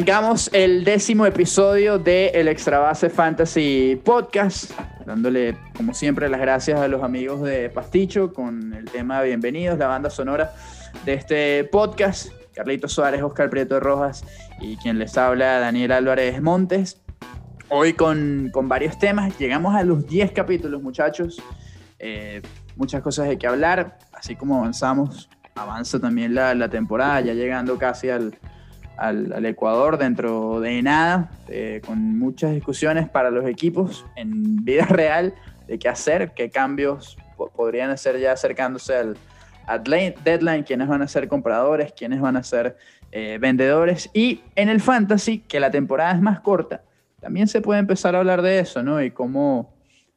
Arrancamos el décimo episodio de El Extra Base Fantasy Podcast, dándole como siempre las gracias a los amigos de Pasticho con el tema Bienvenidos, la banda sonora de este podcast. Carlito Suárez, Oscar Prieto Rojas y quien les habla, Daniel Álvarez Montes. Hoy con, con varios temas, llegamos a los 10 capítulos muchachos, eh, muchas cosas de que hablar, así como avanzamos, avanza también la, la temporada, ya llegando casi al, al, Ecuador dentro de nada, eh, con muchas discusiones para los equipos en vida real de qué hacer, qué cambios po- podrían hacer ya acercándose al, deadline, quiénes van a ser compradores, quiénes van a ser eh, vendedores. Y en el fantasy, que la temporada es más corta, también se puede empezar a hablar de eso, ¿no? Y cómo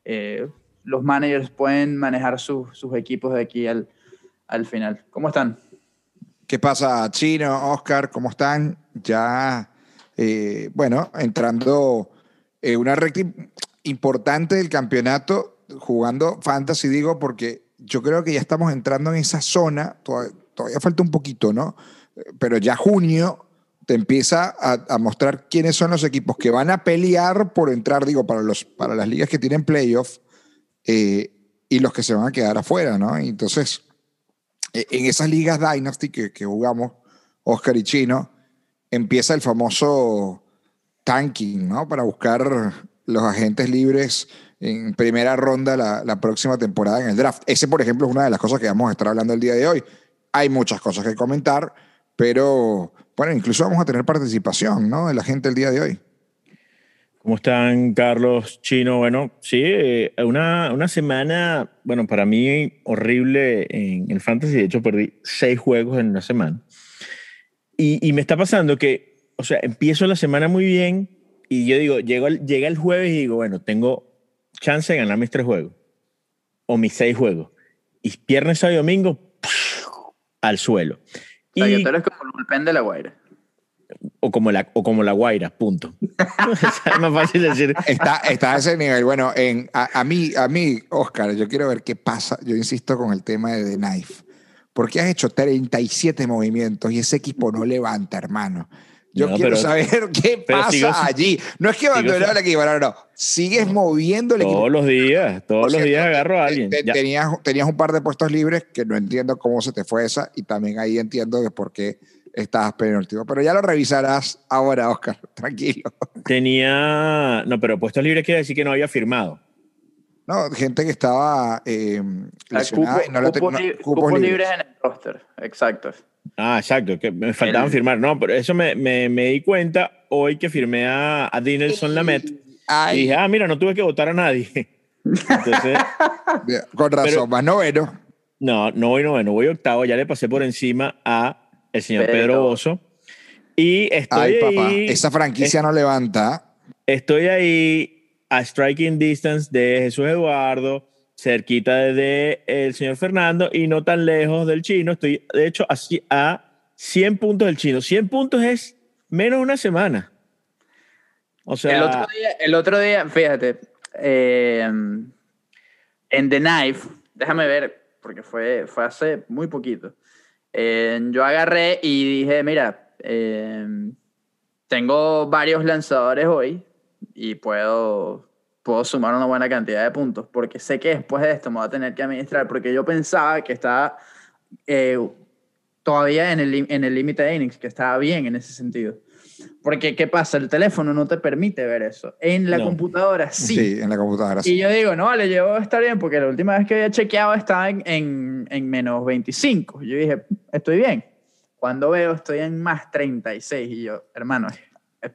eh, los managers pueden manejar sus equipos de aquí al, al final. ¿Cómo están? ¿Qué pasa, Chino, Oscar? ¿Cómo están? Ya, eh, bueno, entrando en una recta im- importante del campeonato, jugando fantasy, digo, porque yo creo que ya estamos entrando en esa zona, todavía, falta un poquito, ¿no? Eh, Pero ya junio te empieza a, mostrar quiénes son los equipos que van a pelear por entrar, digo, para, los, para las ligas que tienen playoff eh, y los que se van a quedar afuera, ¿no? Entonces eh, en esas ligas Dynasty que, que jugamos, Oscar y Chino, empieza el famoso tanking, ¿no? Para buscar los agentes libres en primera ronda la, la próxima temporada en el draft. Ese, por ejemplo, es una de las cosas que vamos a estar hablando el día de hoy. Hay muchas cosas que comentar, pero bueno, incluso vamos a tener participación, ¿no? De la gente el día de hoy. ¿Cómo están, Carlos, Chino? Bueno, sí, eh, una, una semana, bueno, para mí horrible en el fantasy. De hecho, perdí seis juegos en una semana. Y, y me está pasando que, o sea, empiezo la semana muy bien y yo digo, llego, llega el jueves y digo, bueno, tengo chance de ganar mis tres juegos o mis seis juegos. Y viernes, sábado y domingo, al suelo. O sea, Y- tú eres como el bullpen de la Guaira. O, como la, o como la Guaira, punto. es más fácil decir. Está, está a ese nivel. Bueno, en, a, a mí, a mí, Oscar, yo quiero ver qué pasa. Yo insisto con el tema de The Knife. Porque has hecho 37 movimientos y ese equipo no levanta, hermano. Yo No, quiero pero- saber qué pasa sigo- allí. No es que abandonó el equipo, no, no. Sigues moviendo el equipo. Todos los días, todos Por los días agarro a te- alguien. te- Ya. tenías, tenías un par de puestos libres que no entiendo cómo se te fue esa y también ahí entiendo de por qué estabas penúltimo. Pero ya lo revisarás ahora, Oscar. Tranquilo. Tenía. No, pero puestos libres quiere decir que no había firmado. No, gente que estaba eh, Ah, lesionada cupo- y no lo cupos tenía. li- cupos libres en el roster, exacto. Ah, exacto, que me faltaban El- firmar. No, pero eso me, me, me di cuenta hoy que firmé a, a Dinelson Lamet. Y dije, ah, mira, no tuve que votar a nadie. Entonces, con razón, pero- más noveno. no, no voy noveno, voy octavo. Ya le pasé por encima a el señor Pedro. Pedro Bozo. Y estoy Ay, papá, ahí. esa franquicia no levanta. Estoy ahí a striking distance de Jesús Eduardo, cerquita de el señor Fernando y no tan lejos del chino. Estoy, de hecho, así a 100 puntos del chino. 100 puntos es menos de una semana. O sea, el, otro día, el otro día, fíjate, eh, en The Knife, déjame ver, porque fue, fue hace muy poquito. Eh, yo agarré y dije, mira, eh, tengo varios lanzadores hoy y puedo, puedo sumar una buena cantidad de puntos, porque sé que después de esto me voy a tener que administrar, porque yo pensaba que estaba eh, todavía en el lim- en el límite de innings, que estaba bien en ese sentido. Porque, ¿qué pasa? El teléfono no te permite ver eso. En la No. computadora Sí, sí. en la computadora. sí. Y yo digo, no, le llevo a estar bien, porque la última vez que había chequeado estaba en, en, en menos 25. Yo dije, estoy bien. Cuando veo, estoy en más 36. Y yo, hermano,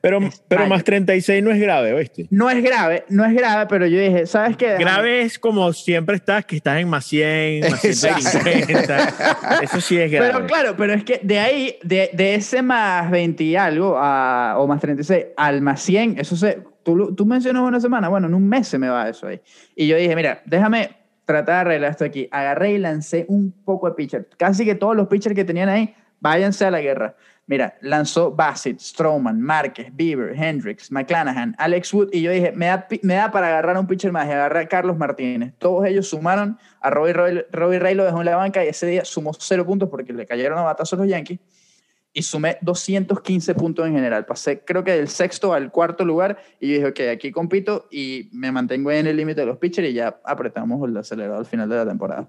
pero, pero más 36 no es grave, ¿oíste? No es grave, no es grave, pero yo dije, ¿sabes qué? Déjame- Grave es como siempre estás, que estás en más 100, más 150. Eso sí es grave. Pero claro, pero es que de ahí, de, de ese más 20 y algo, a, o más 36, al más 100, eso se, tú, tú mencionas una semana, bueno, en un mes se me va eso ahí. Y yo dije, mira, déjame tratar de arreglar esto aquí. Agarré y lancé un poco de pitcher. Casi que todos los pitchers que tenían ahí, váyanse a la guerra. Mira, lanzó Bassett, Strowman, Márquez, Bieber, Hendricks, McClanahan, Alex Wood, y yo dije, me da, me da para agarrar un pitcher más y agarrar a Carlos Martínez. Todos ellos sumaron, a Robbie, Robbie Ray lo dejó en la banca y ese día sumó cero puntos porque le cayeron a batazos los Yankees. y sumé 215 puntos en general. Pasé creo que del sexto al cuarto lugar y dije, ok, aquí compito y me mantengo en el límite de los pitchers y ya apretamos el acelerador al final de la temporada.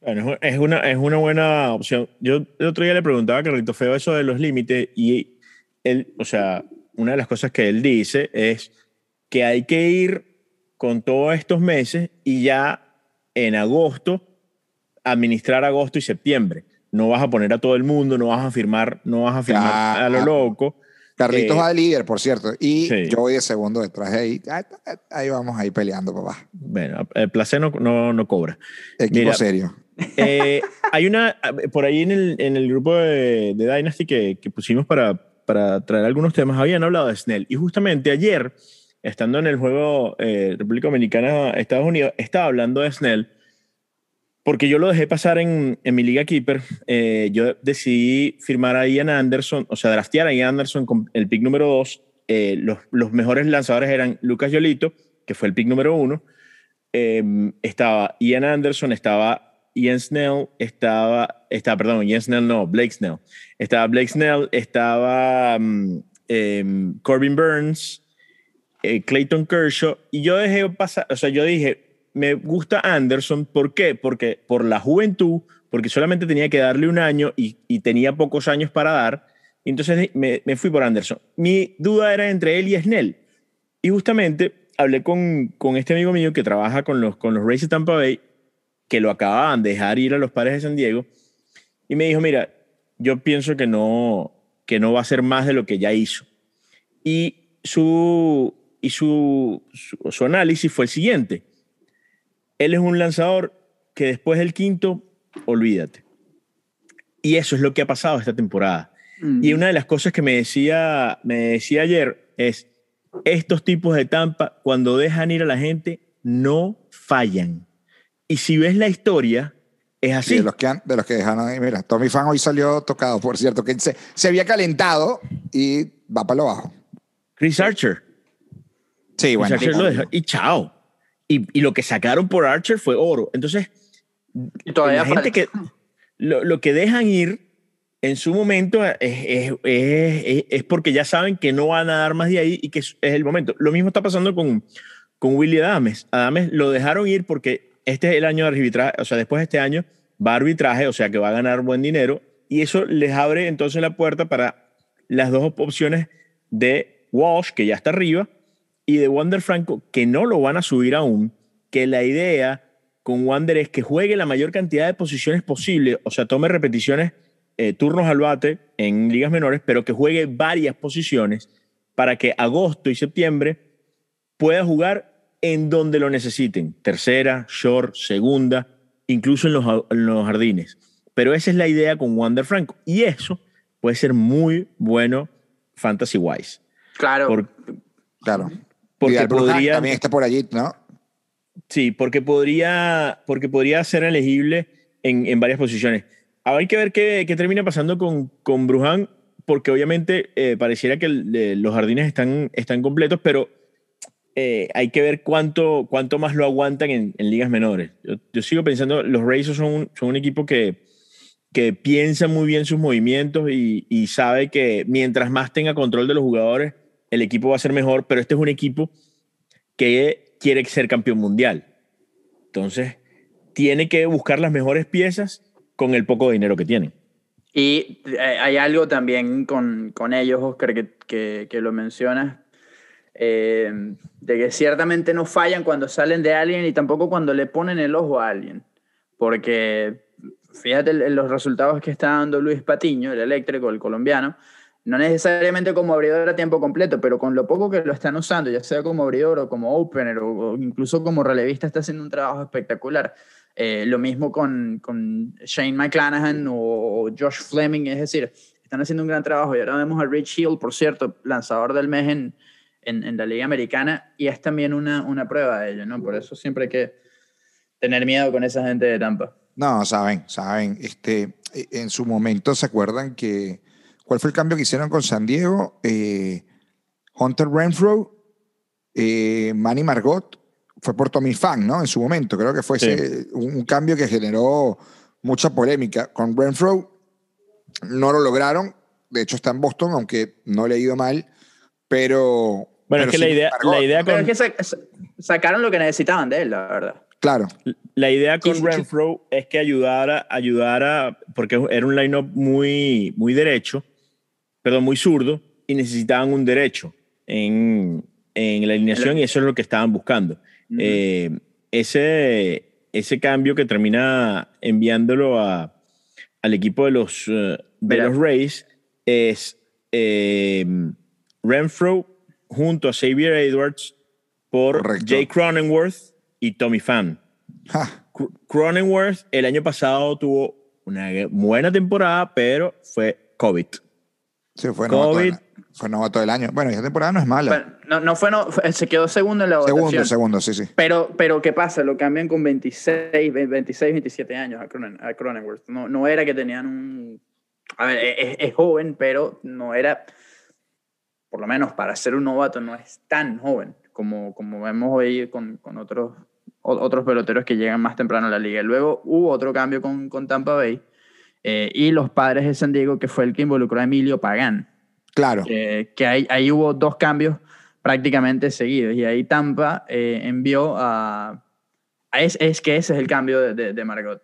Bueno, es una, es una buena opción. Yo el otro día le preguntaba a Carlito Feo eso de los límites y él, o sea, una de las cosas que él dice es que hay que ir con todos estos meses y ya en agosto administrar agosto y septiembre. No vas a poner a todo el mundo, no vas a firmar, no vas a firmar a lo loco. Carlitos eh, va de líder, por cierto, y yo voy de segundo detrás de ahí. Ahí vamos ahí peleando, papá. Bueno, el placer no, no, cobra. Equipo serio. Eh, hay una, por ahí en el, en el grupo de, de Dynasty que, que, pusimos para, para traer algunos temas, habían hablado de Snell. Y justamente ayer, estando en el juego eh, República Dominicana, Estados Unidos, estaba hablando de Snell porque yo lo dejé pasar en, en mi liga keeper. Eh, yo decidí firmar a Ian Anderson, o sea, draftear a Ian Anderson con el pick número 2. Eh, los, los, mejores lanzadores eran Lucas Yolito, que fue el pick número 1. estaba Ian Anderson, estaba Ian Snell estaba, estaba, perdón, Ian Snell no, Blake Snell. Estaba Blake Snell, estaba um, Corbin Burns, eh, Clayton Kershaw, y yo dejé pasar, o sea, yo dije, me gusta Anderson, ¿por qué? Porque por la juventud, porque solamente tenía que darle un año y, y tenía pocos años para dar, entonces me, me, fui por Anderson. Mi duda era entre él y Snell, y justamente hablé con, con este amigo mío que trabaja con los, con los Rays de Tampa Bay, que lo acababan de dejar ir a los padres de San Diego, y me dijo, mira, yo pienso que no, que no va a ser más de lo que ya hizo. Y su, y su, su, análisis fue el siguiente. Él es un lanzador que después del quinto, olvídate. Y eso es lo que ha pasado esta temporada. Y una de las cosas que me decía, me decía ayer es, estos tipos de Tampa, cuando dejan ir a la gente, no fallan. Y si ves la historia, es así. de los que, de los que dejaron ahí, mira, Tommy Fan hoy salió tocado, por cierto, que se, se había calentado y va para lo bajo. Chris Archer. Sí, bueno. y chao. Y, y, lo que sacaron por Archer fue oro. Entonces, la gente que lo, lo, que dejan ir en su momento es, es, es, es, porque ya saben que no van a dar más de ahí y que es, el momento. Lo mismo está pasando con, con Willy Adames. Adames lo dejaron ir porque este es el año de arbitraje, o sea, después de este año va a arbitraje, o sea que va a ganar buen dinero, y eso les abre entonces la puerta para las dos opciones de Walsh, que ya está arriba, y de Wander Franco, que no lo van a subir aún, que la idea con Wander es que juegue la mayor cantidad de posiciones posible, o sea, tome repeticiones, eh, turnos al bate en ligas menores, pero que juegue varias posiciones para que agosto y septiembre pueda jugar en donde lo necesiten, tercera, short, segunda, incluso en los, jardines. Pero esa es la idea con Wander Franco. Y eso puede ser muy bueno fantasy-wise. Claro. claro. Porque podría, también está por allí, ¿no? Sí, porque podría, porque podría ser elegible en, en varias posiciones. Ahora hay que ver qué, qué termina pasando con, con Brujan, porque obviamente eh, pareciera que los jardines están, están completos, pero eh, hay que ver cuánto, cuánto más lo aguantan en, ligas menores. Yo, sigo pensando, los Rays son, un equipo que, que piensa muy bien sus movimientos y, y, sabe que mientras más tenga control de los jugadores, el equipo va a ser mejor, pero este es un equipo que quiere ser campeón mundial. Entonces, tiene que buscar las mejores piezas con el poco dinero que tienen. Y eh, hay algo también con, con ellos, Oscar, que, que, que lo mencionas, eh, de que ciertamente no fallan cuando salen de alguien y tampoco cuando le ponen el ojo a alguien. Porque fíjate los resultados que está dando Luis Patiño, el eléctrico, el colombiano, no necesariamente como abridor a tiempo completo, pero con lo poco que lo están usando, ya sea como abridor o como opener o, incluso como relevista, está haciendo un trabajo espectacular. Eh, lo mismo con, con Shane McClanahan o, Josh Fleming, es decir, están haciendo un gran trabajo. Y ahora vemos a Rich Hill, por cierto, lanzador del mes en, en, la Liga Americana y es también una, una prueba de ello, ¿no? Por eso siempre hay que tener miedo con esa gente de Tampa. No, saben, saben. Este, en su momento se acuerdan que. ¿Cuál fue el cambio que hicieron con San Diego? Eh, Hunter Renfro, eh, Manny Margot, fue por Tommy Fan, ¿no? En su momento. Creo que fue ese, un, cambio que generó mucha polémica. Con Renfro no lo lograron de hecho está en Boston, aunque no le ha ido mal, pero... Bueno, es que la idea, la idea Pero con, es que sa- sacaron lo que necesitaban de él, la verdad. Claro, la idea con. Renfro es que ayudara, ayudara, porque era un line-up muy, muy derecho, perdón, muy zurdo, y necesitaban un derecho en, en la alineación y eso es lo que estaban buscando. Eh, ese, ese cambio que termina enviándolo a, al equipo de los, eh, de los Rays es eh, Renfro junto a Xavier Edwards por Correcto. Jay Cronenworth y Tommy Pham. Ja, Cr- Cronenworth el año pasado tuvo una buena temporada, pero fue COVID. sí, fue novato, COVID. del, fue novato del año. Bueno, esa temporada no es mala. Bueno, no, no fue, no, fue- se quedó segundo en la votación. segundo, segundo, sí, sí. Pero, pero ¿qué pasa? Lo cambian con 26, 26 27 años a, Cronen, a Cronenworth. No, no era que tenían un... A ver, es, es joven, pero no era... Por lo menos para ser un novato no es tan joven como, como vemos hoy con, con otros, otros peloteros que llegan más temprano a la liga. Luego hubo otro cambio con, con Tampa Bay eh, y los padres de San Diego, que fue el que involucró a Emilio Pagán Claro. eh, que ahí, ahí hubo dos cambios prácticamente seguidos y ahí Tampa eh, envió a, a es, es que ese es el cambio de, de- de Margot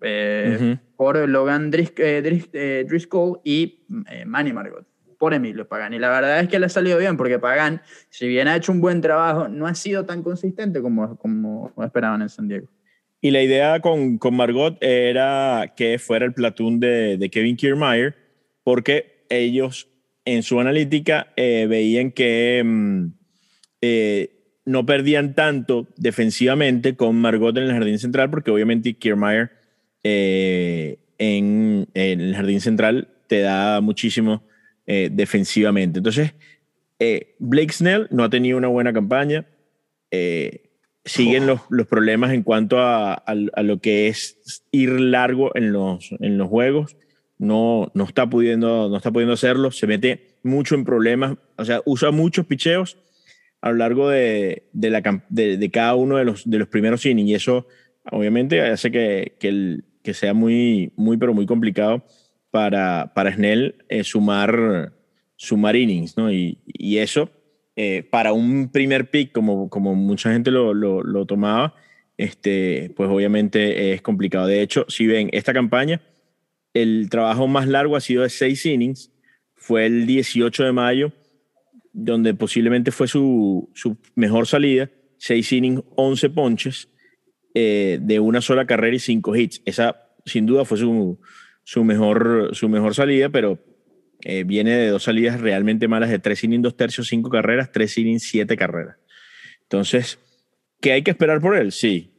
Eh, Ujú. por Logan Dris- eh, eh, Driscoll y Manny Margot por Emilio Pagan y la verdad es que le ha salido bien porque Pagan si bien ha hecho un buen trabajo no ha sido tan consistente como, como esperaban en San Diego. Y la idea con, con Margot era que fuera el platoon de, Kevin Kiermaier, porque ellos en su analítica eh, veían que mm, eh, no perdían tanto defensivamente con Margot en el jardín central, porque obviamente Kiermaier eh, en el jardín central te da muchísimo eh, defensivamente. Entonces, eh, Blake Snell no ha tenido una buena campaña. eh, siguen los, los problemas en cuanto a, a- a lo que es ir largo en los, en los juegos. No, no, está pudiendo, no está pudiendo hacerlo. Se mete mucho en problemas. O sea, usa muchos picheos a lo largo de, de, la, de cada uno de los, de los primeros innings. Y eso, obviamente, hace que, que, el- que sea muy, muy, pero muy complicado para, para Snell eh, sumar, sumar innings. ¿no? Y, y eso, eh, para un primer pick, como, como mucha gente lo, lo, lo tomaba, este, pues obviamente es complicado. De hecho, si ven esta campaña, el trabajo más largo ha sido de seis innings. Fue el 18 de mayo, donde posiblemente fue su, su mejor salida. Seis innings, 11 ponches, eh, de una sola carrera y cinco hits. Esa, sin duda, fue su, su, mejor, su mejor salida, pero eh, viene de dos salidas realmente malas de tres innings, dos tercios, cinco carreras, tres innings, siete carreras. Entonces, ¿qué hay que esperar por él? Sí.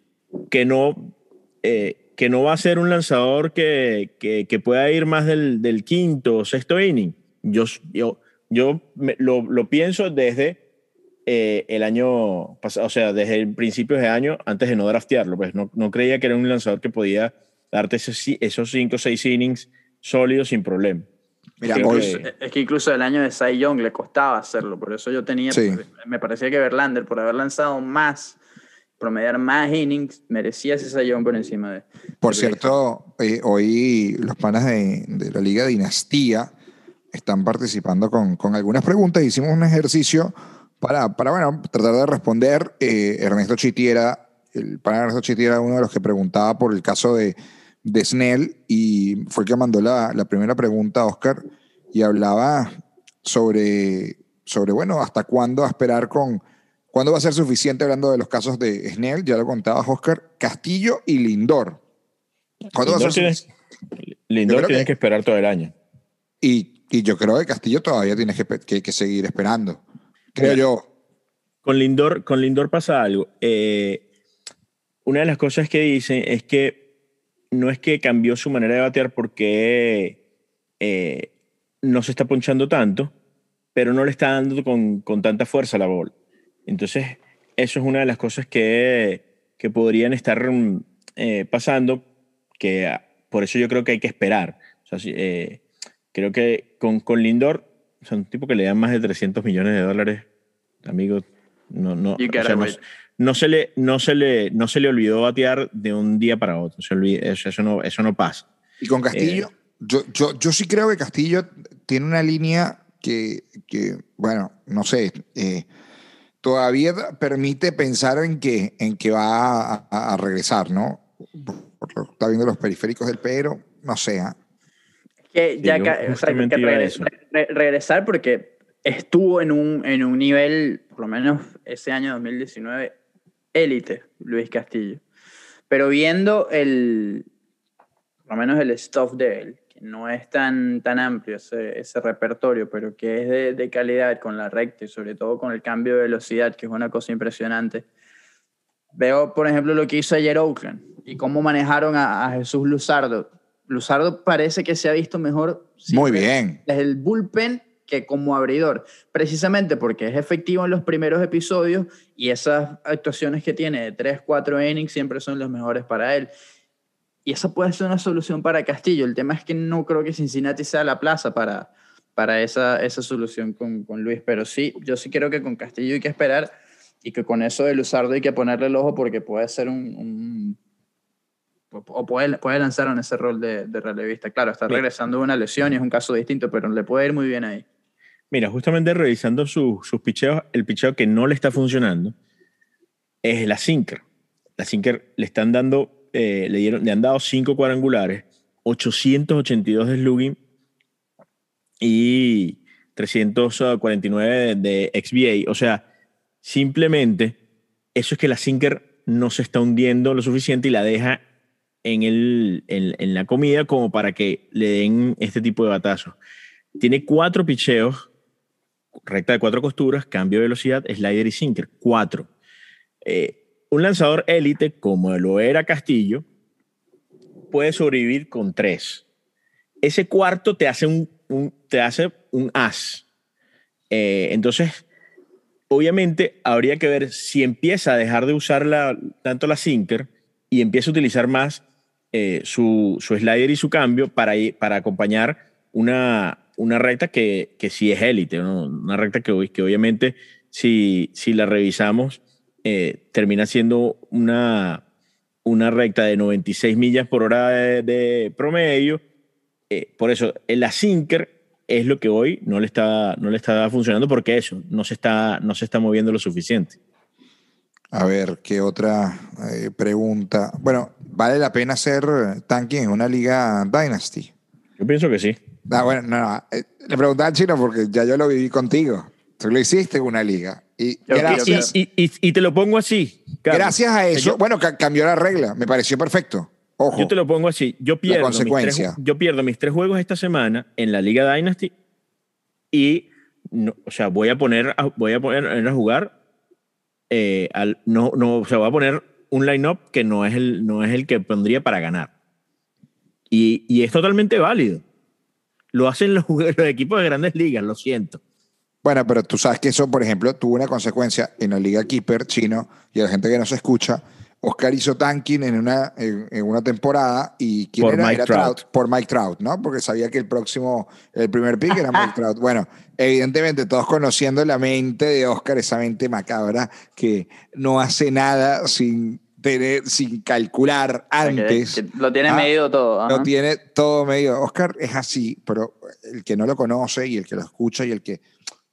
Que no, eh, que no va a ser un lanzador que, que, pueda ir más del, del, quinto o sexto inning. Yo, yo, yo lo, lo, pienso desde eh, el año pasado, o sea, desde el principio de año, antes de no draftearlo. Pues no, no creía que era un lanzador que podía darte esos, esos cinco o seis innings sólidos sin problema. Mira, que, es que incluso el año de Cy Young le costaba hacerlo, por eso yo tenía, sí. me parecía que Verlander, por haber lanzado más, promediar más innings, merecía ese Cy Young por encima de... Por de cierto, eh, hoy los panas de, de, la Liga Dinastía están participando con, con, algunas preguntas. Hicimos un ejercicio para, para bueno, tratar de responder. Eh, Ernesto Chitiera, el pana Ernesto Chitiera era uno de los que preguntaba por el caso de de Snell y fue el que mandó la, la, primera pregunta a Oscar y hablaba sobre, sobre, bueno, hasta cuándo esperar con, cuándo va a ser suficiente hablando de los casos de Snell, ya lo contabas Oscar, Castillo y Lindor. ¿Cuándo Lindor va a ser tienes, Lindor tienes que, que, esperar todo el año. Y, y, yo creo que Castillo todavía tienes que, que, que seguir esperando, creo Mira, yo. Con Lindor, con Lindor pasa algo. Eh, una de las cosas que dicen es que no es que cambió su manera de batear porque eh, no se está ponchando tanto, pero no le está dando con, con, tanta fuerza la bola. Entonces, eso es una de las cosas que, que podrían estar eh, pasando, que por eso yo creo que hay que esperar. O sea, eh, creo que con, con Lindor, o sea, un tipo que le dan más de 300 millones de dólares, amigo, no, no, o sea, no, no se le, no se le, no se le olvidó batear de un día para otro. Se eso, eso, no, eso no pasa. ¿Y con Castillo? Eh, Yo, yo, yo sí creo que Castillo tiene una línea que, que bueno, no sé, eh, todavía permite pensar en que, en que va a, regresar, ¿no? está viendo los periféricos del Pedro, no sé. ¿ah? Que ya o sea, que regresar porque estuvo en un, en un nivel, por lo menos ese año 2019, élite, Luis Castillo. Pero viendo el, por lo menos el stuff de él, que no es tan, tan amplio ese, ese repertorio, pero que es de, de, calidad con la recta y sobre todo con el cambio de velocidad, que es una cosa impresionante. Veo, por ejemplo, lo que hizo ayer Oakland y cómo manejaron a, a Jesús Luzardo. Luzardo parece que se ha visto mejor. Muy bien. Desde el bullpen que como abridor, precisamente porque es efectivo en los primeros episodios y esas actuaciones que tiene de 3, 4 innings siempre son los mejores para él. Y esa puede ser una solución para Castillo. El tema es que no creo que Cincinnati sea la plaza para, para esa, esa solución con, con Luis, pero sí, yo sí creo que con Castillo hay que esperar y que con eso de Luzardo hay que ponerle el ojo porque puede ser un, o puede, puede lanzar en ese rol de, de relevista. Claro, está regresando de una lesión y es un caso distinto, pero le puede ir muy bien ahí. Mira, justamente revisando sus picheos, el picheo que no le está funcionando es la Sinker. La Sinker le están dando, eh, le, dieron, le han dado cinco cuadrangulares, 882 de slugging y 349 de, XBA. O sea, simplemente eso es que la Sinker no se está hundiendo lo suficiente y la deja en, el, en, en la comida como para que le den este tipo de batazos. Tiene cuatro picheos recta de cuatro costuras, cambio de velocidad, slider y sinker. Cuatro. Eh, un lanzador élite, como lo era Castillo, puede sobrevivir con tres. Ese cuarto te hace un, te hace un as. Eh, entonces, obviamente, habría que ver si empieza a dejar de usar la, tanto la sinker y empieza a utilizar más eh, su, su, slider y su cambio para, para acompañar una, una recta que, que sí es élite, una recta que, que obviamente si, si la revisamos eh, termina siendo una, una recta de 96 millas por hora de, promedio. Eh, por eso, la Sinker es lo que hoy no le está, no le está funcionando porque eso, no se está, no se está moviendo lo suficiente. A ver, ¿qué otra eh, pregunta? Bueno, ¿vale la pena hacer tanking en una liga Dynasty? Yo pienso que sí. Ah, bueno, no, no. Eh, le preguntaba al chino porque ya yo lo viví contigo. Tú lo hiciste en una liga. Y, gracias, y, y, te lo pongo así. Gracias a eso, bueno, cambió la regla. Me pareció perfecto. Ojo. Yo te lo pongo así. Yo pierdo, mis tres, yo pierdo mis tres juegos esta semana en la Liga Dynasty y, o sea, voy a poner, voy a poner a jugar, eh, al, no, no, o sea, voy a poner un line-up que no es, el, no es el que pondría para ganar. Y, y es totalmente válido. Lo hacen los, equipos de grandes ligas, lo siento. Bueno, pero tú sabes que eso, por ejemplo, tuvo una consecuencia en la Liga Keeper chino y a la gente que no se escucha. Oscar hizo tanking en una, en, una temporada y ¿quién por era? Mike Trout. Por Mike Trout, ¿no? Porque sabía que el próximo, el primer pick era Mike Trout. Bueno, evidentemente todos conociendo la mente de Oscar, esa mente macabra que no hace nada sin sin calcular antes. lo tiene ah, medido todo. Lo tiene todo medido. Oscar es así, pero el que no lo conoce y el que lo escucha y el que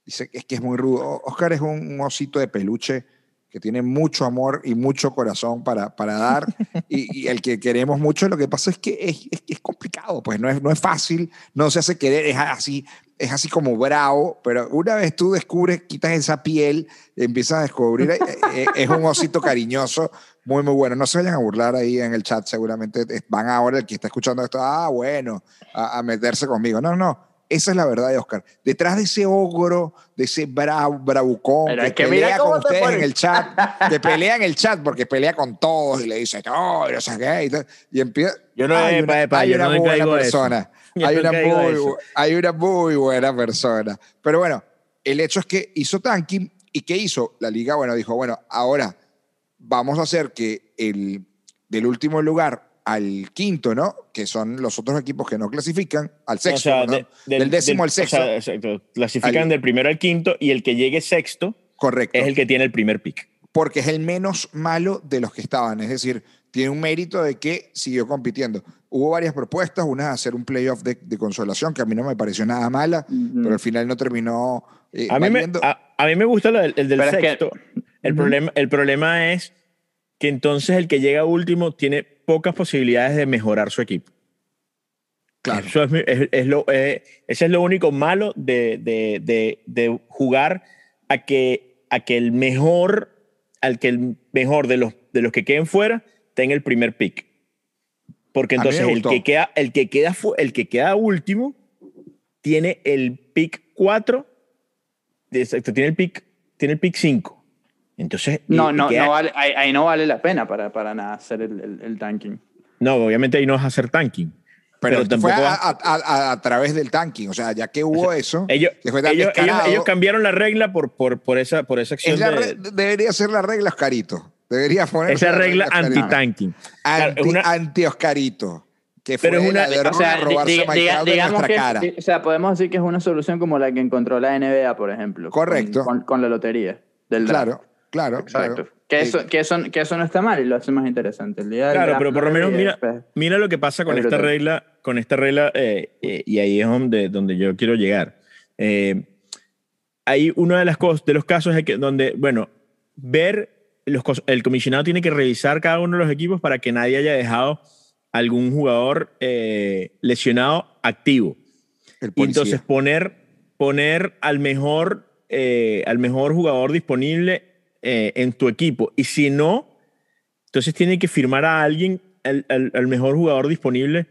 dice es que es muy rudo. Oscar es un, osito de peluche que tiene mucho amor y mucho corazón para, para dar y, el que queremos mucho. Lo que pasa es que es, es, complicado, pues no es, no es fácil, no se hace querer, es así, es así como bravo, pero una vez tú descubres, quitas esa piel, empiezas a descubrir, eh, eh, es un osito cariñoso, muy, muy bueno. No se vayan a burlar ahí en el chat, seguramente van ahora el que está escuchando esto, ah, bueno, a, meterse conmigo. No, no, esa es la verdad de Oscar. Detrás de ese ogro, de ese bravucón que, pelea con ustedes en el chat, que pelea en el chat porque pelea con todos y le dice, no, no sé qué, y, empieza... Yo no hay una, hay una muy buena persona. Hay una, muy, hay una muy buena persona. Pero bueno, el hecho es que hizo tanking y ¿qué hizo? La liga, bueno, dijo, bueno, ahora vamos a hacer que el, del último lugar al quinto, ¿no? Que son los otros equipos que no clasifican, al sexto, del, décimo al sexto. Clasifican del primero al quinto y el que llegue sexto correcto. es el que tiene el primer pick. porque es el menos malo de los que estaban. Es decir, tiene un mérito de que siguió compitiendo. Hubo varias propuestas, una hacer un playoff de, de consolación, que a mí no me pareció nada mala, pero al final no terminó. eh, A mí, me, a, a mí me gusta lo del- el del Pero es que- sexto. el, problema, el problema es que entonces el que llega último tiene pocas posibilidades de mejorar su equipo. Claro. Eso es, mi- es- es lo, eh, ese es lo único malo de, de- de- de jugar a que, a que el mejor, al que el mejor de los, de los que queden fuera tenga el primer pick. Porque entonces el que, queda, el, que queda, el que queda último tiene el pick 4, exacto, tiene el pick, tiene el pick 5. Entonces, No, y- y no, queda- no vale, ahí, ahí no vale la pena para, para nada hacer el, el, el tanking. no, obviamente ahí no vas a hacer tanking. pero fue tampoco a, vas- a- a- a través del tanking. O sea, ya que hubo eso, ellos, que fue tan ellos, ellos- descarado, ellos cambiaron la regla por, por, por, esa, por esa acción es la de- re- debería ser la regla Oscarito. Debería poner esa regla anti-tanking. Claro, anti, anti-Oscarito. Que fue Pero es una- O sea, a robarse diga- a diga- digamos que, cara. o sea, podemos decir que es una solución como la que encontró la NBA, por ejemplo. con- Correcto. Con, con la lotería del draft. Claro, claro, Exacto. claro. Que, eso, que, eso, que eso no está mal y lo hace más interesante. El día del Claro, pero por lo no menos mira, mira lo que pasa con Es esta brutal. regla, con esta regla, eh, eh, y ahí es donde, donde yo quiero llegar. Eh, hay uno de, las cosas, de los casos es que, donde, bueno, ver, los, el comisionado tiene que revisar cada uno de los equipos para que nadie haya dejado algún jugador eh, lesionado activo. Y entonces poner, poner al, mejor, eh, al mejor jugador disponible eh, en tu equipo. Y si no, entonces tiene que firmar a alguien, al, al- al mejor jugador disponible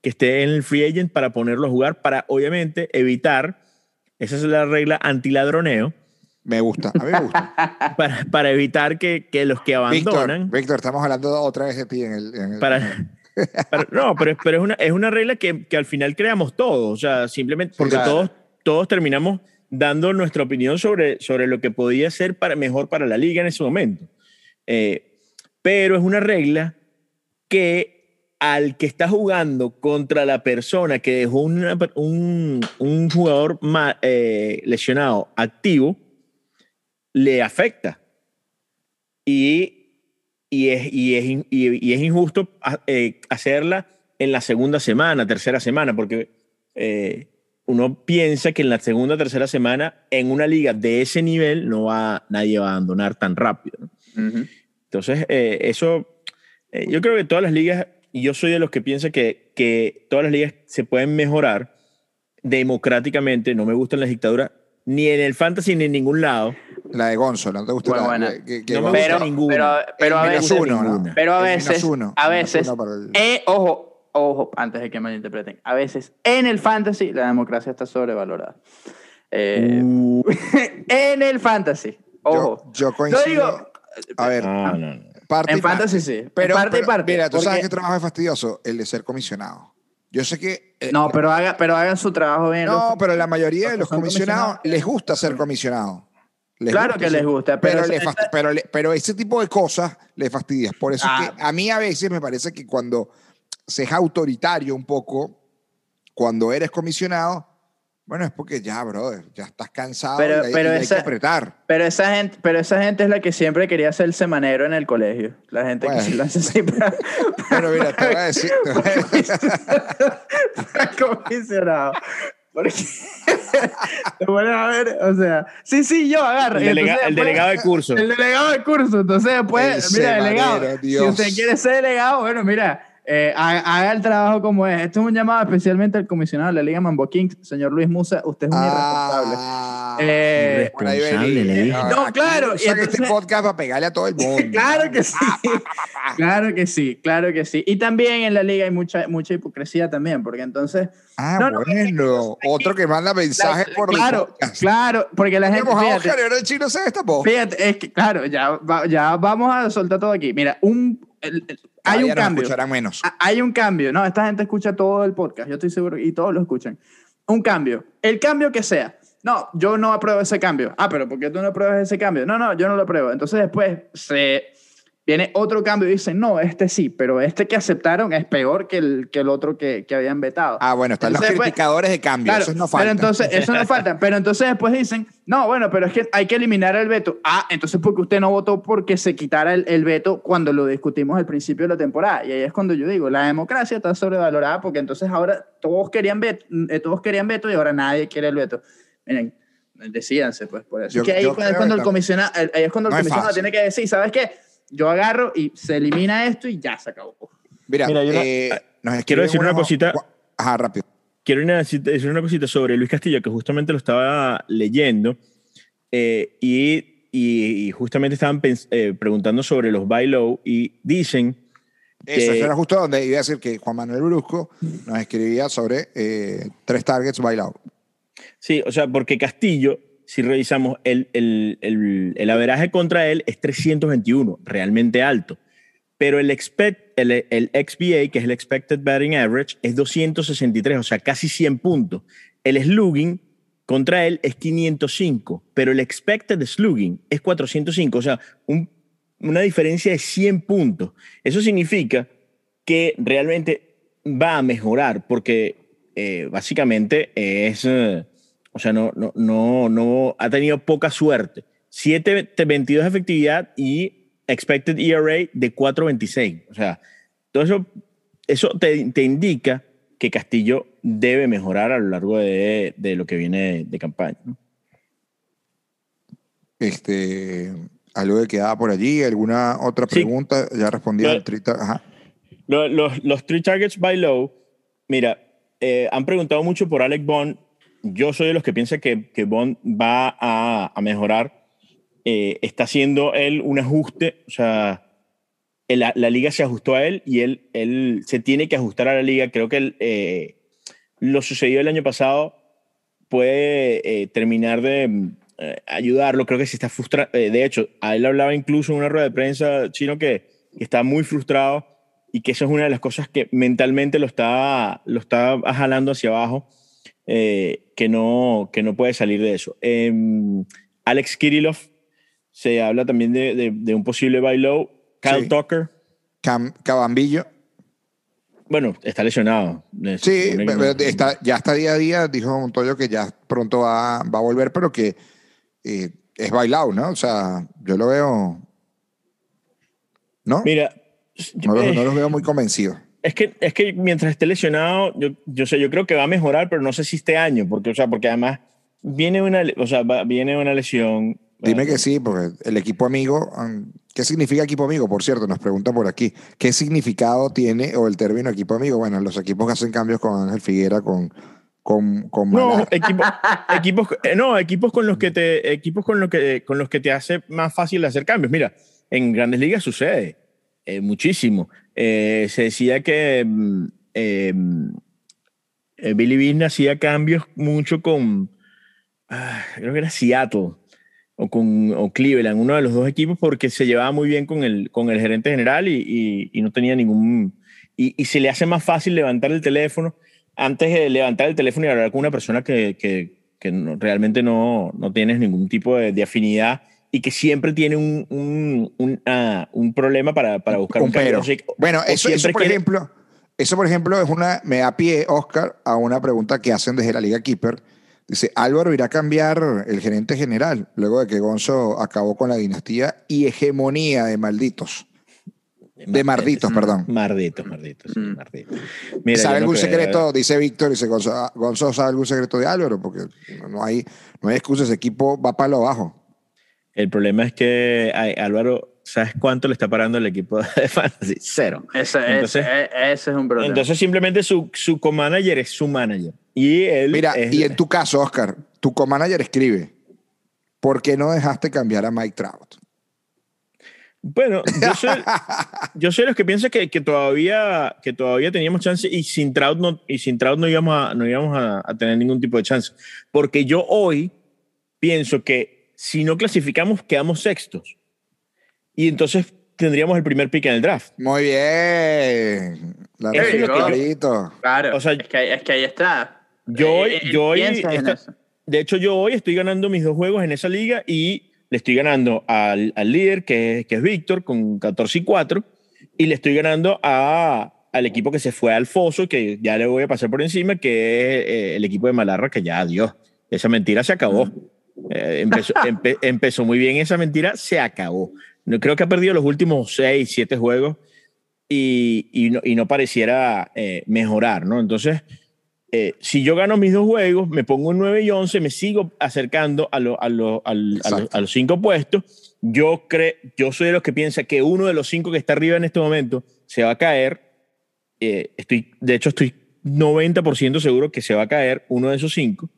que esté en el free agent para ponerlo a jugar, para obviamente evitar, esa es la regla antiladroneo, Me gusta, a mí me gusta. para, para evitar que, que los que Víctor, abandonan... Víctor, estamos hablando otra vez de ti en el... en el- para, para- no, pero, pero es, una, es una regla que, que al final creamos todos, o sea, simplemente porque claro. todos, todos terminamos dando nuestra opinión sobre, sobre lo que podía ser para, mejor para la liga en ese momento. Eh, pero es una regla que al que está jugando contra la persona que dejó una un, un jugador eh, lesionado activo, le afecta. Y, y, es, y, es, y- es injusto a- eh, hacerla en la segunda semana, tercera semana, porque uno piensa que en la segunda, tercera semana, en una liga de ese nivel, no va, nadie va a abandonar tan rápido. ¿no? ujú. Entonces, eh, eso, eh, yo creo que todas las ligas, y yo soy de los que piensa que, que todas las ligas se pueden mejorar democráticamente, no me gustan las dictaduras, ni en el fantasy ni en ningún lado. La de Gonzo, ¿no te gusta Bueno, la, bueno. que- que No me gusta pero, ninguna. pero, pero a veces, uno, ¿no? pero a veces, uno, a veces, uno para el- eh, ojo, ojo, antes de que malinterpreten, a veces en el fantasy la democracia está sobrevalorada. Eh, Uh, en el fantasy, ojo. Yo, yo coincido. digo- a ver, no, no, no. parte En y parte. fantasy sí. Pero, parte y pero, parte. Mira, tú sabes porque- qué trabajo es fastidioso, el de ser comisionado. Yo sé que. eh, No, pero, haga, pero hagan su trabajo bien. no, los- pero la mayoría de los comisionados comisionados- les gusta ser comisionado. Les Claro que les gusta, pero, pero le pero, le- pero ese tipo de cosas le fastidias. Por eso Ah. es que a mí a veces me parece que cuando se es autoritario un poco, cuando eres comisionado, bueno, es porque ya, brother, ya estás cansado Pero- y hay, pero y hay esa- que apretar. Pero esa gente, pero esa gente es la que siempre quería ser semanero en el colegio. La gente Bueno. que se lo hace así para, Pero mira, te voy a decir. comisionado. Porque te pones a ver, o sea, sí, sí, yo agarro. El, delega- el delegado de curso. El delegado del curso. Entonces, después, El mira, delegado. semanero, Si Dios. usted quiere ser delegado, bueno, mira, eh, haga, el trabajo como es. Esto es un llamado especialmente al comisionado de la Liga Mambo Kings, señor Luis Musa. Usted es un irresponsable. Ah, Eh, Irresponsable, venía. le dije. No, aquí claro, y este podcast para pegarle a todo el mundo. Claro que sí. Claro que sí, claro que sí. Y también en la liga hay mucha, mucha hipocresía también, porque entonces... Ah, No, no, bueno. Otro que manda mensajes la- por claro, claro, porque la gente... A Fíjate, Oscar el chino se destapó. fíjate, es que, claro, ya, ya vamos a soltar todo aquí. Mira, un, el- el- hay un cambio. menos. Ah, Hay un cambio. No, esta gente escucha todo el podcast, yo estoy seguro, y todos lo escuchan. Un cambio. El cambio que sea. No, yo no apruebo ese cambio. Ah, pero ¿por qué tú no apruebas ese cambio? No, no, yo no lo apruebo. Entonces después se viene otro cambio y dicen, no, este sí, pero este que aceptaron es peor que el, que el otro que, que habían vetado. Ah, bueno, están Entonces, los después- criticadores de cambio, Claro, eso no Pero falta. entonces, eso no falta. Pero entonces después dicen, no, bueno, pero es que hay que eliminar el veto. Ah, entonces porque usted no votó porque se quitara el, el veto cuando lo discutimos al principio de la temporada. Y ahí es cuando yo digo, la democracia está sobrevalorada porque entonces ahora todos querían veto, eh, todos querían veto y ahora nadie quiere el veto. Miren, decídanse, pues, por eso. Yo- es que ahí yo cuando que el comisionado, ahí es cuando el No comisionado tiene que decir, ¿sabes qué? Yo agarro y se elimina esto y ya se acabó. Mira, Mira, yo no- eh, nos quiero decir una unos- cosita. Ajá, rápido. quiero una- decir una cosita sobre Luis Castillo, que justamente lo estaba leyendo eh, y, y- y justamente estaban eh, preguntando sobre los buy low y dicen Eso, que- eso era justo donde iba a decir que Juan Manuel Brusco nos escribía sobre eh, tres targets bailados. Sí, o sea, porque Castillo, si revisamos, el, el, el, el averaje contra él es 321, realmente alto. Pero el, el, el XBA, que es el Expected Batting Average, es 263, o sea, casi 100 puntos. El slugging contra él es 505, pero el Expected Slugging es 405, o sea, un- una diferencia de 100 puntos. Eso significa que realmente va a mejorar, porque eh, básicamente es, eh, o sea, no, no, no, no ha tenido poca suerte. 7.22 de efectividad y expected ERA de 4.26. O sea, todo eso, eso te, te indica que Castillo debe mejorar a lo largo de, de lo que viene de campaña. ¿no? Este, algo que quedaba por allí, alguna otra Sí. pregunta, ya respondía Lo- el trita. Ajá. Lo- Los, los three targets by low, mira, eh, han preguntado mucho por Alec Bond. Yo soy de los que piensa que, que Bond va a, a mejorar. Eh, está haciendo él un ajuste, o sea, la, la liga se ajustó a él y él, él se tiene que ajustar a la liga. Creo que eh, lo sucedido el año pasado puede eh, terminar de ayudarlo. Creo que si está frustrado. de hecho, a él hablaba incluso en una rueda de prensa chino que, que está muy frustrado y que eso es una de las cosas que mentalmente lo está, lo está jalando hacia abajo, eh, que, no, que no puede salir de eso. Em, Alex Kirillov, se habla también de, de- de un posible buy low. Kyle Sí. Tucker, Cam- Cabambillo. bueno, está lesionado. Sí, pero está, ya está día a día, dijo Montoyo que ya pronto va, va a volver, pero que eh, es bailado, ¿no? O sea, yo lo veo. ¿No? Mira, no, los, eh, no los veo muy convencidos. Es que, es que mientras esté lesionado, yo, yo sé, yo creo que va a mejorar, pero no sé si este año, porque, o sea, porque además viene una, o sea, va- viene una lesión. Dime que sí, porque el equipo amigo, um, ¿qué significa equipo amigo? Por cierto, nos pregunta por aquí, ¿qué significado tiene o el término equipo amigo? Bueno, los equipos que hacen cambios con Ángel Figuera, con, con, con No, equipo- equipos, eh, no, equipos con los que te, equipos con los que, con los que te hace más fácil hacer cambios. Mira, en Grandes Ligas sucede eh, muchísimo. Eh, se decía que mm, eh, eh, Billy Bean hacía cambios mucho con, ah, creo que era Seattle o con o Cleveland, uno de los dos equipos, porque se llevaba muy bien con el, con el gerente general y, y- no tenía ningún... Y, y se le hace más fácil levantar el teléfono antes de levantar el teléfono y hablar con una persona que, que, que no- realmente no, no tienes ningún tipo de afinidad y que siempre tiene un, un, un, ah, un problema para, para buscar un, pero. O sea, Bueno, eso, por quiere- ejemplo, eso por ejemplo es una, me da pie, Oscar, a una pregunta que hacen desde la Liga Keeper. Dice, Álvaro irá a cambiar el gerente general luego de que Gonzo acabó con la dinastía y hegemonía de malditos. De marditos, perdón. Marditos, marditos, Mm. marditos. Mira, ¿Sabe no algún creo- secreto? Dice Víctor, dice Gonzo, ah, Gonzo, ¿sabe algún secreto de Álvaro? Porque no hay, no hay excusa, ese equipo va para lo bajo. El problema es que ay, Álvaro, ¿sabes cuánto le está parando el equipo de fantasy? Cero. Ese, Entonces- ese, ese es un problema. Entonces simplemente su, su co-manager es su manager. Y él Mira, es- y en tu caso, Oscar, tu co-manager escribe, ¿por qué no dejaste cambiar a Mike Trout? Bueno, yo soy, yo soy de los que piensa que, que, todavía, que todavía teníamos chance y sin Trout no, y sin Trout no íbamos, a, no íbamos a, a tener ningún tipo de chance. Porque yo hoy pienso que si no clasificamos, quedamos sextos. Y entonces tendríamos el primer pick en el draft. Muy bien. La Eso es lo que yo- claro, o sea, es, que, es que ahí está. Yo hoy, Eh, yo hoy esta- de hecho, yo hoy estoy ganando mis dos juegos en esa liga y le estoy ganando al, al líder, que, que es Víctor, con 14 y 4, y le estoy ganando a, al equipo que se fue al foso, que ya le voy a pasar por encima, que es eh, el equipo de Malarra, que ya, adiós, esa mentira se acabó. Eh, empezó, empe- empezó muy bien esa mentira, se acabó. No, creo que ha perdido los últimos 6, 7 juegos y, y, no, y no pareciera eh, mejorar, ¿no? Entonces, eh, si yo gano mis dos juegos, me pongo un 9 y 11, me sigo acercando a, lo- a, lo- a, los- Exacto. a los cinco puestos. Yo, cre yo soy de los que piensa que uno de los cinco que está arriba en este momento se va a caer. Eh, estoy, de hecho, estoy 90% seguro que se va a caer uno de esos cinco.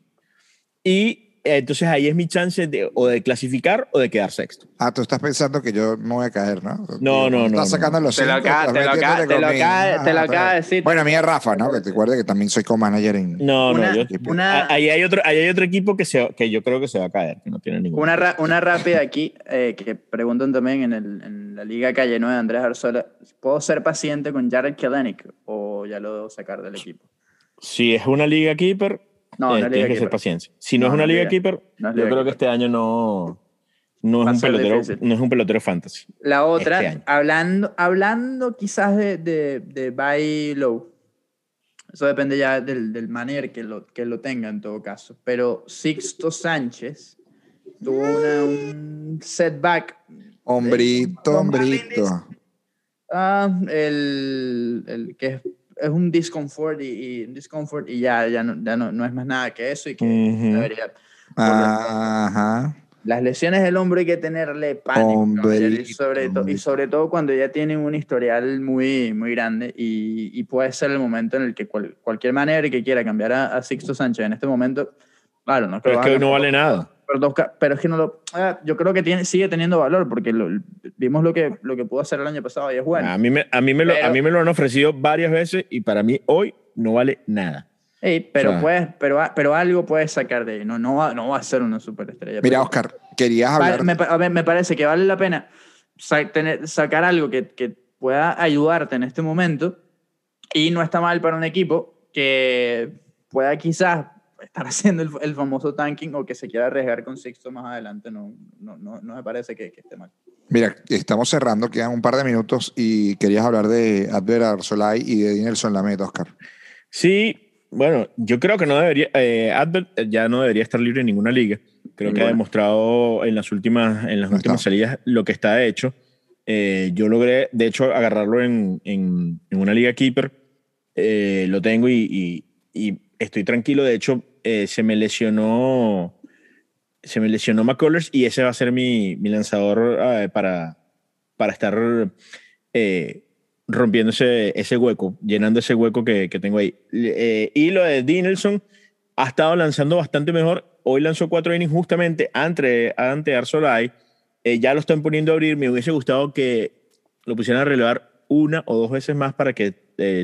Y entonces ahí es mi chance de, o de clasificar o de quedar sexto. Ah, tú estás pensando que yo me voy a caer, ¿no? No, no, no, Estás no. sacando los Te lo cinco, acaba- de decir. Bueno, a mí es Rafa, ¿no? Que te acuerdes que también soy co-manager en... No, Una- no, yo, una- ahí, hay otro, ahí hay otro equipo que, se, que yo creo que se va a caer, que no tiene ningún. Una, ra- una rápida aquí, eh, que preguntan también en, el- en la Liga Calle 9 de Andrés Arzola. ¿Puedo ser paciente con Jared Kelenic o ya lo debo sacar del equipo? Si es una liga keeper, No, eh, no tienes que ser paciencia. Si no, No, es una liga liga. keeper, No yo creo que keeper. este año no, no, es un pelotero, difícil. no es un pelotero fantasy. La otra, Este hablando, hablando quizás de, de, de buy low. Eso depende ya del, del manager que lo, que lo tenga en todo caso. Pero Sixto Sánchez tuvo una- un setback. Hombrito, hombrito. Ah, el, el que es, es un discomfort y, y, un discomfort y ya, ya, no, ya no, no es más nada que eso y que Ujú. debería... Ajá. Las lesiones del hombro hay que tenerle pánico. caballero, y, sobre y sobre todo cuando ya tienen un historial muy, muy grande y, y puede ser el momento en el que cual- cualquier manera que quiera cambiar a, a Sixto Sánchez en este momento, claro, no Pero es que no vale nada. Dos ca- pero es que no lo... ah, yo creo que tiene, sigue teniendo valor porque lo- vimos lo que, lo que pudo hacer el año pasado y es bueno. a, mí me, a, mí me lo, Pero- a mí me lo han ofrecido varias veces y para mí hoy no vale nada. Ey, pero, o sea- puedes, pero, pero algo puedes sacar de ahí. No, no, va, no va a ser una superestrella. Mira, pero- Oscar, querías Vale, hablar... me, ver, me parece que vale la pena sa- tener- sacar algo que, que pueda ayudarte en este momento y no está mal para un equipo que pueda quizás estar haciendo el, el famoso tanking o que se quiera arriesgar con Sixto más adelante. No, no, no, no me parece que, que esté mal. Mira, estamos cerrando, quedan un par de minutos y querías hablar de Adver Arzolay y de Dinelson Lamet, Oscar. Sí, bueno, yo creo que no debería, eh, Advert ya no debería estar libre en ninguna liga. Creo que ha demostrado en las últimas, en las No últimas está. salidas lo que está hecho. Eh, yo logré, de hecho, agarrarlo en, en, en una liga keeper. Eh, lo tengo y, y- y estoy tranquilo. De hecho, eh, se me lesionó, se me lesionó McCullers y ese va a ser mi, mi lanzador eh, para, para estar eh, rompiendo ese, hueco, llenando ese hueco que, que tengo ahí. Eh, y lo de Dinelson ha estado lanzando bastante mejor. Hoy lanzó cuatro innings justamente ante, ante Arzolay. Ya lo están poniendo a abrir. Me hubiese gustado que lo pusieran a relevar una o dos veces más para que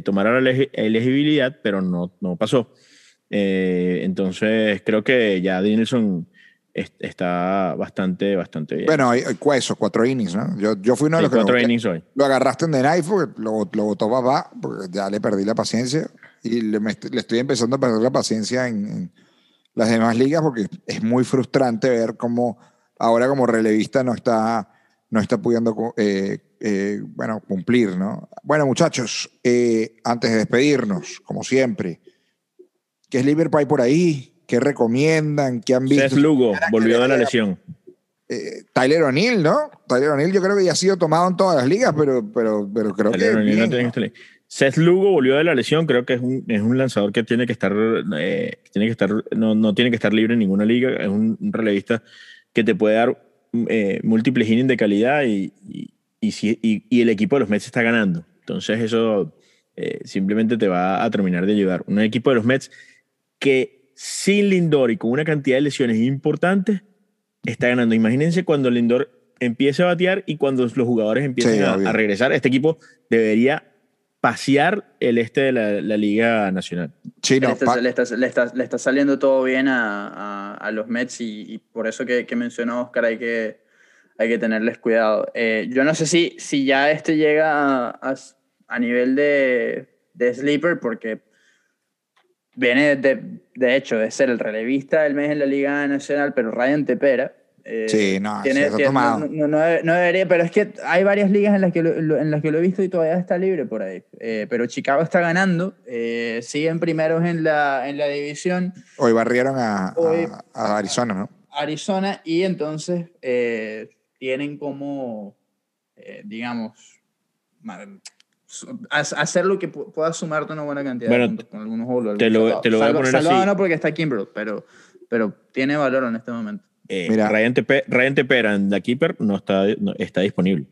tomara la elegi- elegibilidad, pero no, no pasó. Eh, entonces creo que ya Dinelson es- está bastante, bastante bien. Bueno, hay, cuatro innings, ¿no? Yo, yo fui uno de los que cuatro lo, innings hoy. lo agarraste en The Knife, porque lo, lo botó papá, porque ya le perdí la paciencia y le, me est- le estoy empezando a perder la paciencia en, en las demás ligas porque es muy frustrante ver cómo ahora como relevista no está, no está pudiendo eh, eh, bueno, cumplir, ¿no? Bueno, muchachos, eh, antes de despedirnos, como siempre, ¿qué es Liverpool por ahí? ¿Qué recomiendan? ¿Qué han visto? Seth Lugo volvió de la lesión. Eh, Tyler O'Neill, ¿no? Tyler O'Neill yo creo que ya ha sido tomado en todas las ligas, pero, pero, pero creo Tyler que... O'Neill no bien, tiene ¿no? Seth Lugo volvió de la lesión, creo que es un, es un lanzador que tiene que estar, eh, tiene que estar no, no tiene que estar libre en ninguna liga, es un, un relevista que te puede dar eh, múltiples innings de calidad y, y, y, si- y- el equipo de los Mets está ganando. Entonces eso simplemente te va a terminar de ayudar. Un equipo de los Mets que sin Lindor y con una cantidad de lesiones importantes está ganando. Imagínense cuando Lindor empiece a batear y cuando los jugadores empiecen Sí, a, a regresar. Este equipo debería pasear el este de la, la Liga Nacional. Le, está, pa- le, está, le está- le está saliendo todo bien a, a- a los Mets y, y por eso que, que mencionó Oscar hay que, hay que tenerles cuidado. Eh, yo no sé si, si ya este llega a, a- a nivel de, de sleeper porque viene de, de hecho de ser el relevista del mes en la Liga Nacional, pero Ryan Tepera Eh, Sí, no, tiene- se tiene- tomado. no, no- no debe- no debería, pero es que hay varias ligas en las que lo, en las que lo he visto y todavía está libre por ahí. Eh, pero Chicago está ganando, eh, siguen primeros en la, en la división. Hoy barrieron a, a- Hoy- a Arizona, ¿no? Arizona y entonces eh, tienen como, eh, digamos, hacer lo que pu- pueda sumarte una buena cantidad Bueno, de puntos con algunos goles. te lo- te lo voy a poner salvado así. no porque está Kimbrel, pero, pero tiene valor en este momento. Eh, Mira. Ryan, Tepe- Ryan Tepera en The Keeper no está, no- está disponible.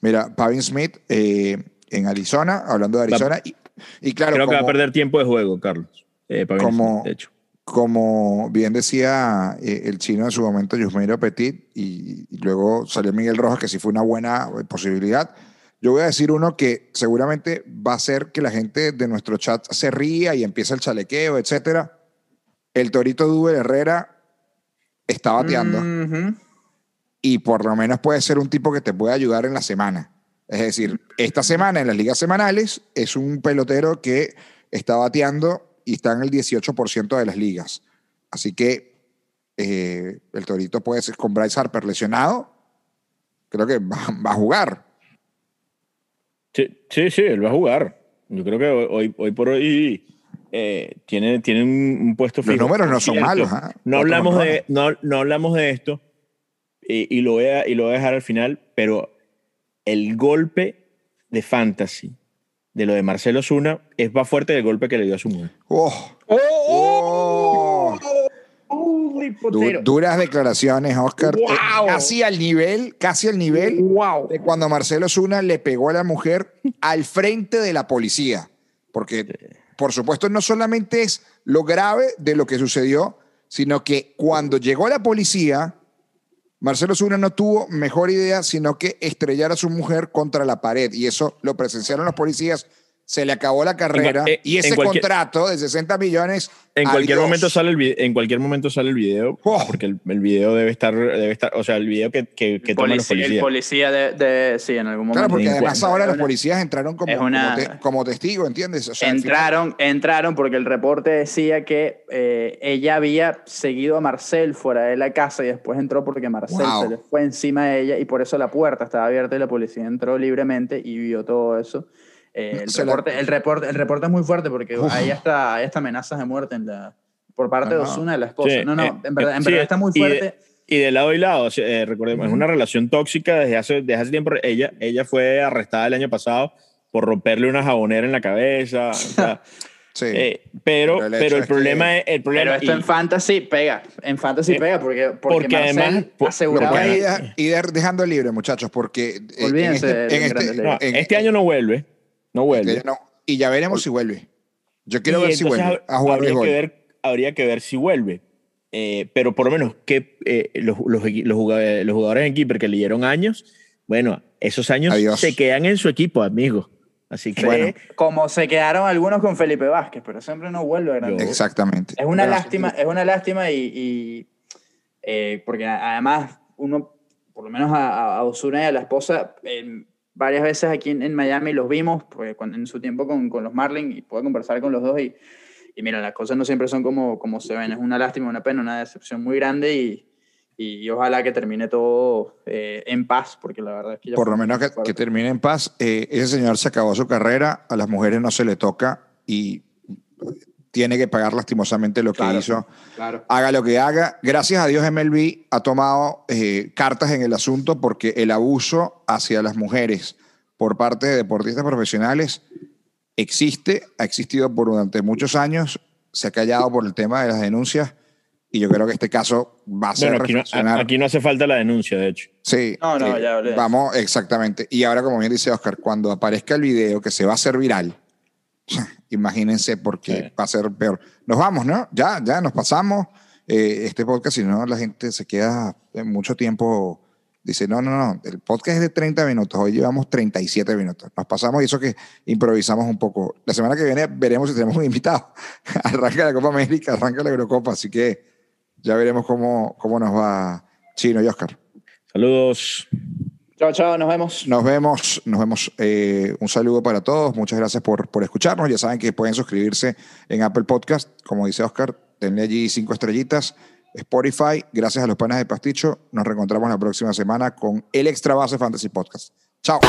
Mira, Pavin Smith eh, en Arizona, hablando de Arizona. Y, y claro, Creo que va a como- perder tiempo de juego, Carlos. Eh, Pavin Como- Smith, de hecho. como bien decía eh, el chino en su momento, Yusmeiro Petit, y, y luego salió Miguel Rojas, que sí fue una buena eh, posibilidad. Yo voy a decir uno que seguramente va a hacer que la gente de nuestro chat se ría y empiece el chalequeo, etcétera. El Torito Dube Herrera está bateando y por lo menos puede ser un tipo que te puede ayudar en la semana. Es decir, esta semana en las ligas semanales es un pelotero que está bateando y está en el 18% de las ligas. Así que eh, el Torito puede ser con Bryce Harper lesionado. Creo que va, va a jugar. Sí, sí, sí, él va a jugar. Yo creo que hoy, hoy, por hoy eh, tiene, tiene un, un puesto Los fijo. números no son cierto, malos, ¿ah? No hablamos, de, no, no hablamos de esto y, y lo voy a, y lo voy a dejar al final, pero el golpe de fantasy de lo de Marcelo Zuna es más fuerte del golpe que le dio a su mujer. Oh, oh. Holy Potero. duras declaraciones, Oscar. Eh, Wow. casi al nivel, casi al nivel Wow. de cuando Marcelo Zuna le pegó a la mujer al frente de la policía. Porque, por supuesto, no solamente es lo grave de lo que sucedió, sino que cuando llegó la policía, Marcelo Zuna no tuvo mejor idea sino que estrellar a su mujer contra la pared. Y eso lo presenciaron los policías. Se le acabó la carrera. eh, y ese contrato de 60 millones. En cualquier adiós. momento sale el video, en cualquier momento sale el video, Oh. porque el, el video debe estar, debe estar, o sea, el video que, que, que toman los Policía- el policías. policía de, de- sí, en algún momento. Claro, porque además ahora los policías entraron como, una- como, te- como testigo, ¿entiendes? O sea, al final- Entraron, entraron porque el reporte decía que eh, ella había seguido a Marcel fuera de la casa y después entró porque Marcel Wow. se le fue encima de ella y por eso la puerta estaba abierta y la policía entró libremente y vio todo eso. Eh, el, Se la- reporte, el, reporte, el reporte es muy fuerte porque Uf. hay hasta, hay hasta amenazas de muerte en la, por parte de No, no. Osuna de la esposa. Sí, no, no, eh, en verdad, en sí, verdad está muy y de- fuerte. Y de lado y lado, eh, recordemos, es una relación tóxica desde hace, desde hace tiempo. Ella, ella fue arrestada el año pasado por romperle una jabonera en la cabeza. o sea, Sí. eh, pero, Pero el pero el, es que- problema es el Pero problema esto en y- fantasy pega, en fantasy Eh, pega porque, porque, porque Marcel además- aseguraba ir dejando libre, muchachos, porque en Olvídense este- de en este- no, en- este año no vuelve. No vuelve. no. y ya veremos si vuelve. Yo quiero Y ver si vuelve a jugar habría béisbol. que ver Habría que ver si vuelve. Eh, pero por lo menos que eh, los, los, los jugadores, los jugadores en Keeper que le dieron años, bueno, esos años Adiós. se quedan en su equipo, amigos. Así que Bueno. Como se quedaron algunos con Felipe Vázquez, pero siempre no vuelve a. Exactamente. Es una Pero- lástima, es una lástima y, y, eh, porque además uno, por lo menos a, a Osuna y a la esposa, eh, varias veces aquí en, en Miami los vimos, porque cuando- en su tiempo con, con los Marlins y puedo conversar con los dos y, y mira, las cosas no siempre son como, como se ven, es una lástima, una pena, una decepción muy grande y, y ojalá que termine todo eh, en paz, porque la verdad es que Por lo menos que, que termine en paz. Eh, ese señor se acabó su carrera, a las mujeres no se le toca y tiene que pagar lastimosamente lo que Claro, hizo. Claro. Haga lo que haga. Gracias a Dios MLB ha tomado eh, cartas en el asunto porque el abuso hacia las mujeres por parte de deportistas profesionales existe, ha existido por durante muchos años, se ha callado por el tema de las denuncias y yo creo que este caso va a ser bueno, aquí no, aquí no hace falta la denuncia, de hecho. Sí. No, no, eh, ya hablé Vamos, exactamente. Y ahora, como bien dice Oscar, cuando aparezca el video que se va a hacer viral, imagínense porque Sí. va a ser peor. Nos vamos, ¿no? Ya, ya nos pasamos. Eh, este podcast, si no, la gente se queda mucho tiempo. Dice, no, no, no, el podcast es de 30 minutos, hoy llevamos 37 minutos. Nos pasamos y eso que improvisamos un poco. La semana que viene veremos si tenemos un invitado. arranca la Copa América, arranca la Eurocopa, así que ya veremos cómo, cómo nos va Chino y Oscar. Saludos. Chao, chao, nos vemos. Nos vemos, nos vemos. Eh, un saludo para todos. Muchas gracias por, por escucharnos. Ya saben que pueden suscribirse en Apple Podcast. Como dice Oscar, denle allí cinco estrellitas. Spotify. Gracias a los panes de Pasticho. Nos reencontramos la próxima semana con el Extra Base Fantasy Podcast. Chao.